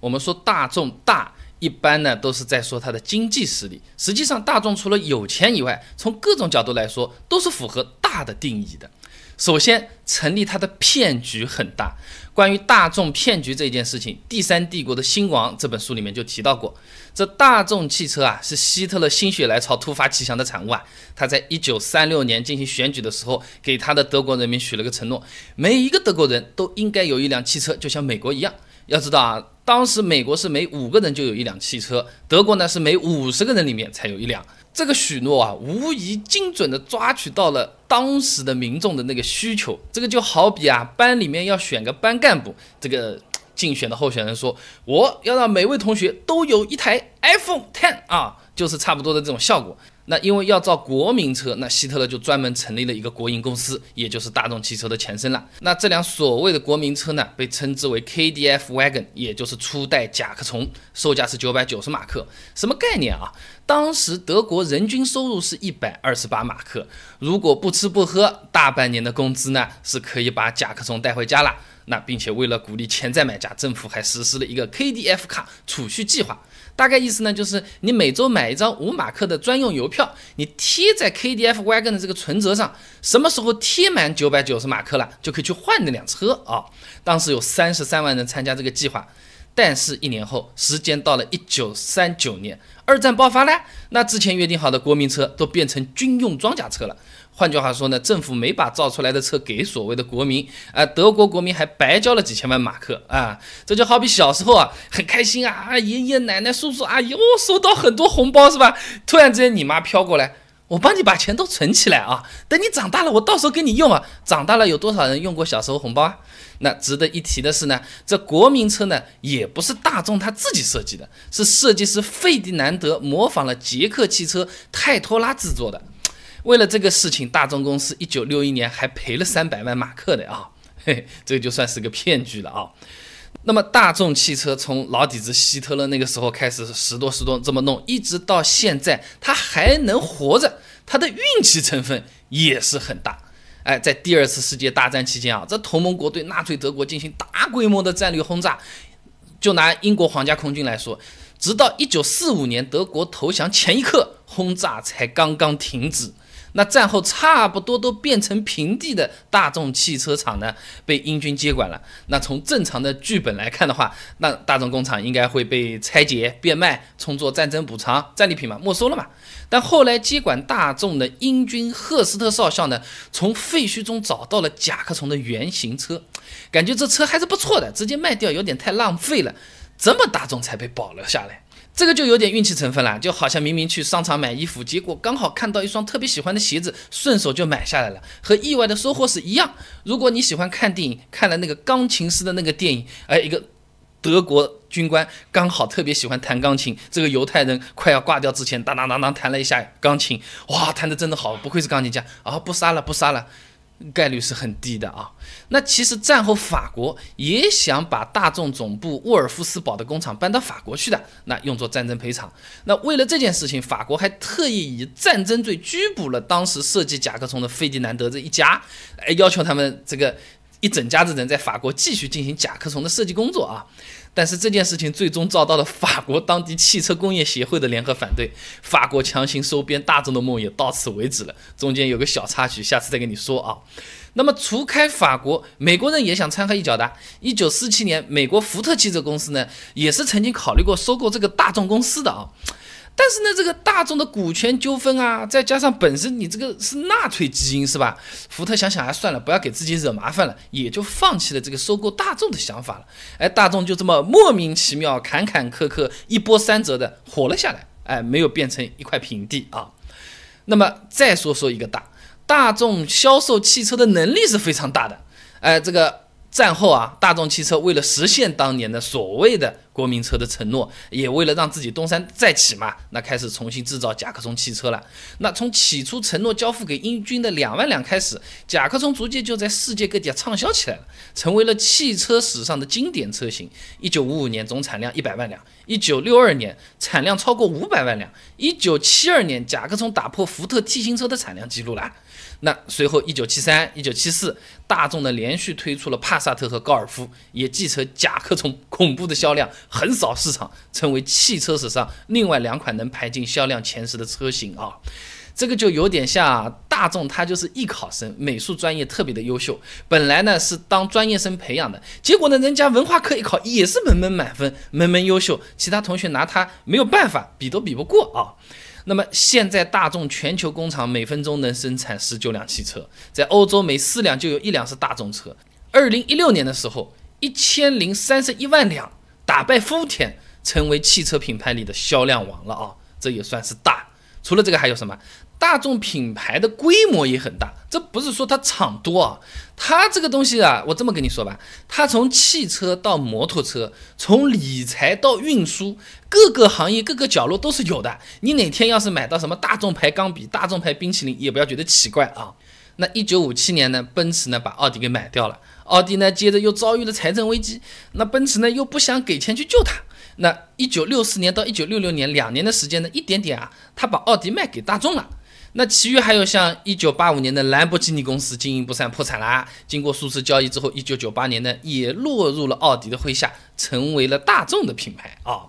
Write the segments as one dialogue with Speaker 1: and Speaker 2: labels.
Speaker 1: 我们说大众大，一般呢都是在说它的经济实力。实际上，大众除了有钱以外，从各种角度来说，都是符合大的定义的。首先，成立它的骗局很大。关于大众骗局这件事情，《第三帝国的兴亡》这本书里面就提到过，这大众汽车啊是希特勒心血来潮突发奇想的产物啊。他在一九三六年进行选举的时候，给他的德国人民许了个承诺：每一个德国人都应该有一辆汽车，就像美国一样。要知道啊，当时美国是每五个人就有一辆汽车，德国呢是每五十个人里面才有一辆。这个许诺啊，无疑精准的抓取到了当时的民众的那个需求。这个就好比啊，班里面要选个班干部，这个竞选的候选人说，我要让每位同学都有一台 iPhone Ten 啊，就是差不多的这种效果。那因为要造国民车，那希特勒就专门成立了一个国营公司，也就是大众汽车的前身了。那这辆所谓的国民车呢，被称之为 KDF Wagon，也就是初代甲壳虫，售价是九百九十马克。什么概念啊？当时德国人均收入是一百二十八马克，如果不吃不喝，大半年的工资呢，是可以把甲壳虫带回家了。那并且为了鼓励潜在买家，政府还实施了一个 KDF 卡储蓄计划。大概意思呢，就是你每周买一张五马克的专用邮票，你贴在 KDF Wagon 的这个存折上，什么时候贴满九百九十马克了，就可以去换那辆车啊。当时有三十三万人参加这个计划，但是一年后，时间到了一九三九年，二战爆发了，那之前约定好的国民车都变成军用装甲车了。换句话说呢，政府没把造出来的车给所谓的国民，啊，德国国民还白交了几千万马克啊！这就好比小时候啊，很开心啊，爷爷奶奶、叔叔阿姨，我收到很多红包是吧？突然之间你妈飘过来，我帮你把钱都存起来啊，等你长大了，我到时候给你用啊。长大了有多少人用过小时候红包啊？那值得一提的是呢，这国民车呢也不是大众他自己设计的，是设计师费迪南德模仿了捷克汽车泰托拉制作的。为了这个事情，大众公司一九六一年还赔了三百万马克的啊，嘿，这个就算是个骗局了啊。那么大众汽车从老底子希特勒那个时候开始十多十多这么弄，一直到现在，它还能活着，它的运气成分也是很大。哎，在第二次世界大战期间啊，这同盟国对纳粹德国进行大规模的战略轰炸，就拿英国皇家空军来说，直到一九四五年德国投降前一刻，轰炸才刚刚停止。那战后差不多都变成平地的大众汽车厂呢，被英军接管了。那从正常的剧本来看的话，那大众工厂应该会被拆解、变卖、充作战争补偿战利品嘛，没收了嘛。但后来接管大众的英军赫斯特少校呢，从废墟中找到了甲壳虫的原型车，感觉这车还是不错的，直接卖掉有点太浪费了，这么大众才被保留下来。这个就有点运气成分了，就好像明明去商场买衣服，结果刚好看到一双特别喜欢的鞋子，顺手就买下来了，和意外的收获是一样。如果你喜欢看电影，看了那个钢琴师的那个电影，哎，一个德国军官刚好特别喜欢弹钢琴，这个犹太人快要挂掉之前，当当当当弹了一下钢琴，哇，弹的真的好，不愧是钢琴家啊！不杀了，不杀了。概率是很低的啊。那其实战后法国也想把大众总部沃尔夫斯堡的工厂搬到法国去的，那用作战争赔偿。那为了这件事情，法国还特意以战争罪拘捕了当时设计甲壳虫的费迪南德这一家，哎，要求他们这个一整家子人在法国继续进行甲壳虫的设计工作啊。但是这件事情最终遭到了法国当地汽车工业协会的联合反对，法国强行收编大众的梦也到此为止了。中间有个小插曲，下次再跟你说啊。那么除开法国，美国人也想掺和一脚的。一九四七年，美国福特汽车公司呢，也是曾经考虑过收购这个大众公司的啊。但是呢，这个大众的股权纠纷啊，再加上本身你这个是纳粹基因是吧？福特想想还算了，不要给自己惹麻烦了，也就放弃了这个收购大众的想法了。哎，大众就这么莫名其妙、坎坎坷坷、一波三折的活了下来，哎，没有变成一块平地啊。那么再说说一个大，大众销售汽车的能力是非常大的，哎，这个。战后啊，大众汽车为了实现当年的所谓的国民车的承诺，也为了让自己东山再起嘛，那开始重新制造甲壳虫汽车了。那从起初承诺交付给英军的两万辆开始，甲壳虫逐渐就在世界各地畅销起来了，成为了汽车史上的经典车型。一九五五年总产量一百万辆，一九六二年产量超过五百万辆，一九七二年甲壳虫打破福特 T 型车的产量记录了。那随后，一九七三、一九七四，大众呢连续推出了帕萨特和高尔夫，也继承甲壳虫恐怖的销量，横扫市场，成为汽车史上另外两款能排进销量前十的车型啊。这个就有点像大众，他就是艺考生，美术专业特别的优秀，本来呢是当专业生培养的，结果呢人家文化课一考也是门门满分，门门优秀，其他同学拿他没有办法，比都比不过啊。那么现在大众全球工厂每分钟能生产十九辆汽车，在欧洲每四辆就有一辆是大众车。二零一六年的时候，一千零三十一万辆，打败丰田，成为汽车品牌里的销量王了啊！这也算是大。除了这个还有什么？大众品牌的规模也很大，这不是说它厂多啊，它这个东西啊，我这么跟你说吧，它从汽车到摩托车，从理财到运输，各个行业各个角落都是有的。你哪天要是买到什么大众牌钢笔、大众牌冰淇淋，也不要觉得奇怪啊。那一九五七年呢，奔驰呢把奥迪给买掉了，奥迪呢接着又遭遇了财政危机，那奔驰呢又不想给钱去救它。那一九六四年到一九六六年两年的时间呢，一点点啊，他把奥迪卖给大众了。那其余还有像一九八五年的兰博基尼公司经营不善破产啦，经过数次交易之后，一九九八年呢也落入了奥迪的麾下，成为了大众的品牌啊。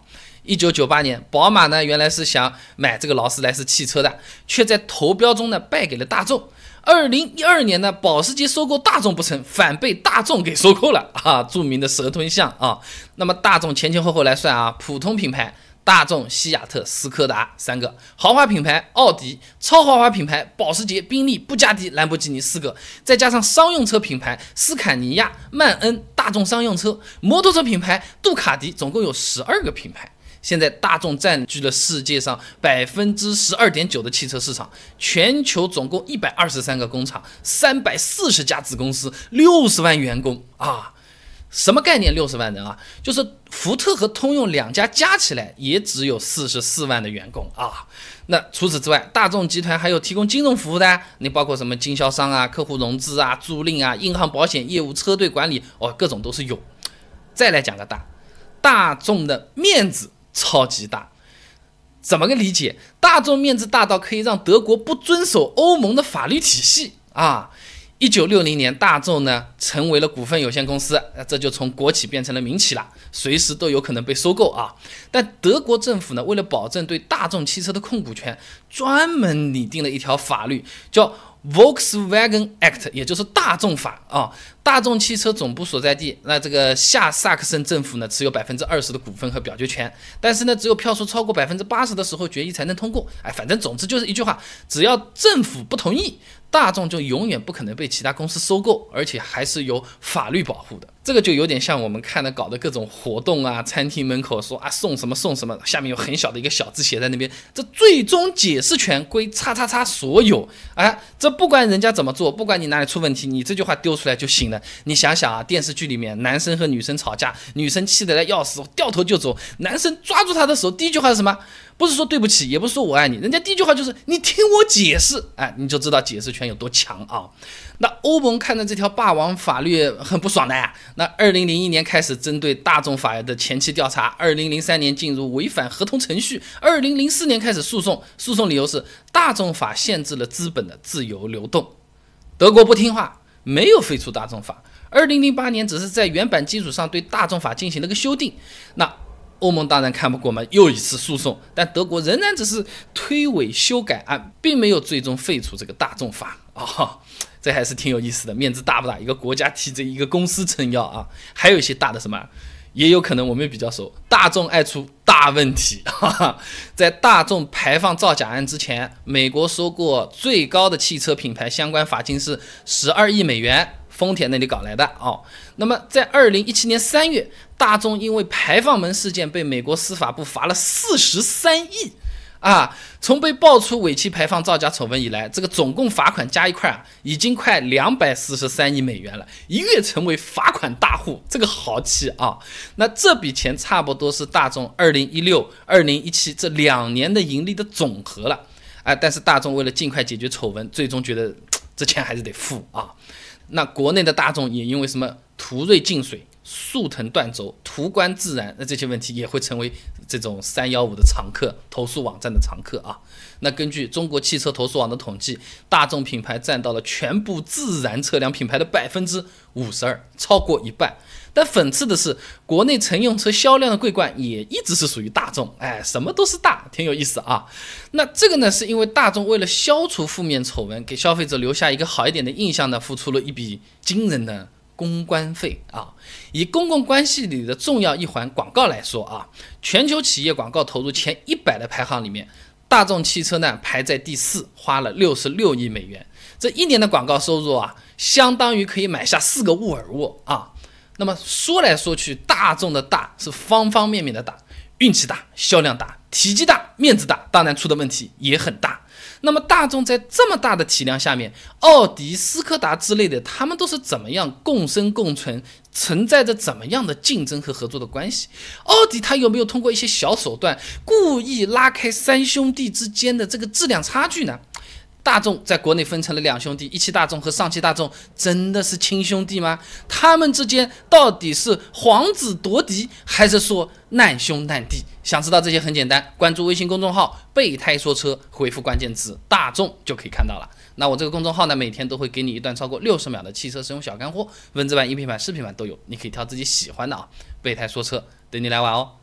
Speaker 1: 一九九八年，宝马呢原来是想买这个劳斯莱斯汽车的，却在投标中呢败给了大众。二零一二年呢，保时捷收购大众不成，反被大众给收购了啊，著名的蛇吞象啊。那么大众前前后后来算啊，普通品牌。大众、西雅特、斯柯达三个豪华品牌，奥迪超豪华品牌，保时捷、宾利、布加迪、兰博基尼四个，再加上商用车品牌斯堪尼亚、曼恩、大众商用车，摩托车品牌杜卡迪，总共有十二个品牌。现在大众占据了世界上百分之十二点九的汽车市场，全球总共一百二十三个工厂，三百四十家子公司，六十万员工啊。什么概念？六十万人啊，就是福特和通用两家加起来也只有四十四万的员工啊。那除此之外，大众集团还有提供金融服务的，你包括什么经销商啊、客户融资啊、租赁啊、银行保险业务、车队管理，哦，各种都是有。再来讲个大，大众的面子超级大，怎么个理解？大众面子大到可以让德国不遵守欧盟的法律体系啊。一九六零年，大众呢成为了股份有限公司，这就从国企变成了民企了，随时都有可能被收购啊。但德国政府呢，为了保证对大众汽车的控股权，专门拟定了一条法律，叫。Volkswagen Act，也就是大众法啊，大众汽车总部所在地，那这个下萨克森政府呢持有百分之二十的股份和表决权，但是呢，只有票数超过百分之八十的时候，决议才能通过。哎，反正总之就是一句话，只要政府不同意，大众就永远不可能被其他公司收购，而且还是有法律保护的。这个就有点像我们看的搞的各种活动啊，餐厅门口说啊送什么送什么，下面有很小的一个小字写在那边，这最终解释权归叉叉叉所有。哎，这不管人家怎么做，不管你哪里出问题，你这句话丢出来就行了。你想想啊，电视剧里面男生和女生吵架，女生气得来要死，掉头就走，男生抓住她的手，第一句话是什么？不是说对不起，也不是说我爱你，人家第一句话就是你听我解释，哎，你就知道解释权有多强啊。那欧盟看到这条霸王法律很不爽的呀。那二零零一年开始针对大众法的前期调查，二零零三年进入违反合同程序，二零零四年开始诉讼，诉讼理由是大众法限制了资本的自由流动。德国不听话，没有废除大众法。二零零八年只是在原版基础上对大众法进行了个修订。那欧盟当然看不过嘛，又一次诉讼，但德国仍然只是推诿修改案，并没有最终废除这个大众法啊，这还是挺有意思的，面子大不大？一个国家替这一个公司撑腰啊，还有一些大的什么，也有可能我们比较熟，大众爱出大问题，哈哈，在大众排放造假案之前，美国收过最高的汽车品牌相关罚金是十二亿美元。丰田那里搞来的哦，那么在二零一七年三月，大众因为排放门事件被美国司法部罚了四十三亿啊！从被爆出尾气排放造假丑闻以来，这个总共罚款加一块啊，已经快两百四十三亿美元了，一跃成为罚款大户，这个豪气啊！那这笔钱差不多是大众二零一六、二零一七这两年的盈利的总和了啊！但是大众为了尽快解决丑闻，最终觉得 这钱还是得付啊！那国内的大众也因为什么途锐进水、速腾断轴、途观自燃，那这些问题也会成为这种三幺五的常客，投诉网站的常客啊。那根据中国汽车投诉网的统计，大众品牌占到了全部自燃车辆品牌的百分之五十二，超过一半。但讽刺的是，国内乘用车销量的桂冠也一直是属于大众，哎，什么都是大，挺有意思啊。那这个呢，是因为大众为了消除负面丑闻，给消费者留下一个好一点的印象呢，付出了一笔惊人的公关费啊。以公共关系里的重要一环广告来说啊，全球企业广告投入前一百的排行里面，大众汽车呢排在第四，花了六十六亿美元，这一年的广告收入啊，相当于可以买下四个沃尔沃啊。那么说来说去，大众的大是方方面面的大，运气大，销量大，体积大，面子大，当然出的问题也很大。那么大众在这么大的体量下面，奥迪、斯柯达之类的，他们都是怎么样共生共存，存在着怎么样的竞争和合作的关系？奥迪它有没有通过一些小手段，故意拉开三兄弟之间的这个质量差距呢？大众在国内分成了两兄弟，一汽大众和上汽大众，真的是亲兄弟吗？他们之间到底是皇子夺嫡，还是说难兄难弟？想知道这些很简单，关注微信公众号“备胎说车”，回复关键词“大众”就可以看到了。那我这个公众号呢，每天都会给你一段超过六十秒的汽车使用小干货，文字版、音频版、视频版都有，你可以挑自己喜欢的啊。备胎说车，等你来玩哦。